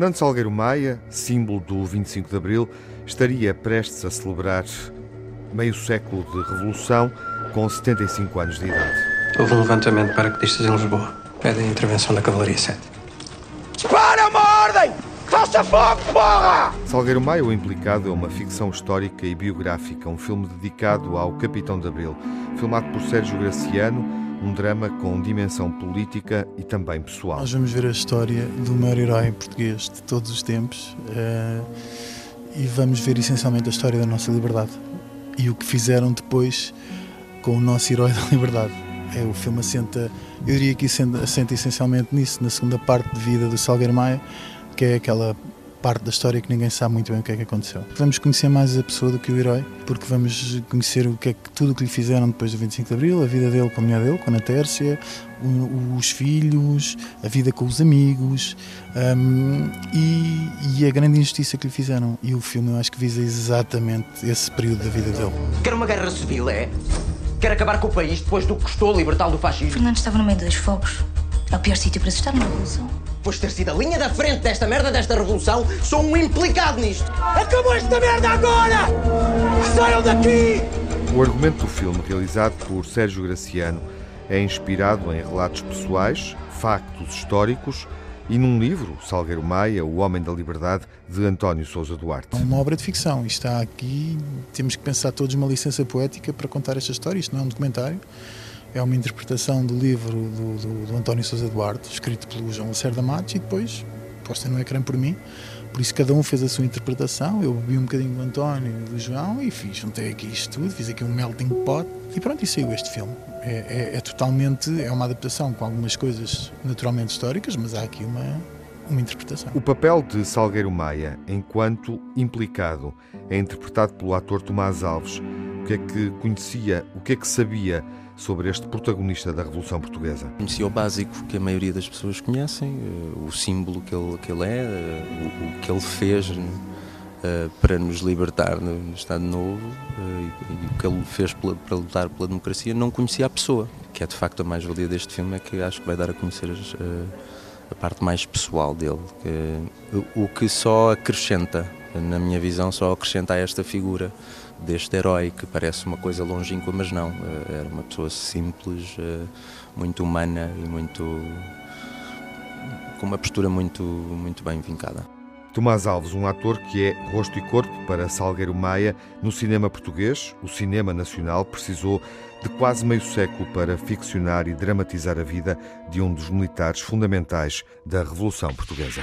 Fernando Salgueiro Maia, símbolo do 25 de Abril, estaria prestes a celebrar meio século de revolução com 75 anos de idade. Houve um levantamento para paraquedistas em Lisboa. Pede a intervenção da Cavalaria 7. Faça fogo, porra! Salgueiro Maia, o implicado, é uma ficção histórica e biográfica, um filme dedicado ao Capitão de Abril, filmado por Sérgio Graciano, um drama com dimensão política e também pessoal. Nós vamos ver a história do maior herói português de todos os tempos uh, e vamos ver essencialmente a história da nossa liberdade e o que fizeram depois com o nosso herói da liberdade. É, o filme assenta, eu diria que assenta essencialmente nisso, na segunda parte de vida do Salgueiro Maia, que é aquela parte da história que ninguém sabe muito bem o que é que aconteceu. Vamos conhecer mais a pessoa do que o herói, porque vamos conhecer o que é que tudo o que lhe fizeram depois do 25 de Abril, a vida dele com a mulher dele, com a Ana Tércia, os filhos, a vida com os amigos um, e, e, a grande injustiça que lhe fizeram. E o filme eu acho que visa exatamente esse período da vida dele. Quer uma guerra civil, é? Quer acabar com o país depois do que custou libertá-lo do fascismo? Fernando estava no meio dos fogos. É o pior sítio para se estar numa revolução. Pois ter sido a linha da frente desta merda, desta revolução, sou um implicado nisto. Acabou esta merda agora! Saiam daqui! O argumento do filme, realizado por Sérgio Graciano, é inspirado em relatos pessoais, factos históricos e num livro, Salgueiro Maia, O Homem da Liberdade, de António Sousa Duarte. É uma obra de ficção. Isto está aqui, temos que pensar todos uma licença poética para contar esta história. Isto não é um documentário é uma interpretação do livro do, do, do António Sousa Duarte, escrito pelo João Lacerda Matos e depois posta no ecrã por mim. Por isso cada um fez a sua interpretação. Eu bebi um bocadinho do António e do João e fiz, juntei aqui isto tudo, fiz aqui um melting pot e pronto, e saiu este filme. É, é, é totalmente, é uma adaptação com algumas coisas naturalmente históricas, mas há aqui uma, uma interpretação. O papel de Salgueiro Maia, enquanto implicado, é interpretado pelo ator Tomás Alves. Que é que conhecia, o que é que sabia sobre este protagonista da Revolução Portuguesa? Conhecia o básico que a maioria das pessoas conhecem, eh, o símbolo que ele, que ele é, eh, o, que ele fez eh, para nos libertar no Estado Novo e o que ele fez para lutar pela democracia. Não conhecia a pessoa, que é de facto a mais-valia deste filme, é que acho que vai dar a conhecer a parte mais pessoal dele, o que só acrescenta, na minha visão, só acrescenta a esta figura deste herói que parece uma coisa longínqua, mas não. Eh, era uma pessoa simples, eh, muito humana e muito. com uma postura muito, muito bem vincada. Tomás Alves, um ator que é rosto e corpo para Salgueiro Maia no cinema português. O cinema nacional precisou de quase meio século para ficcionar e dramatizar a vida de um dos militares fundamentais da Revolução Portuguesa.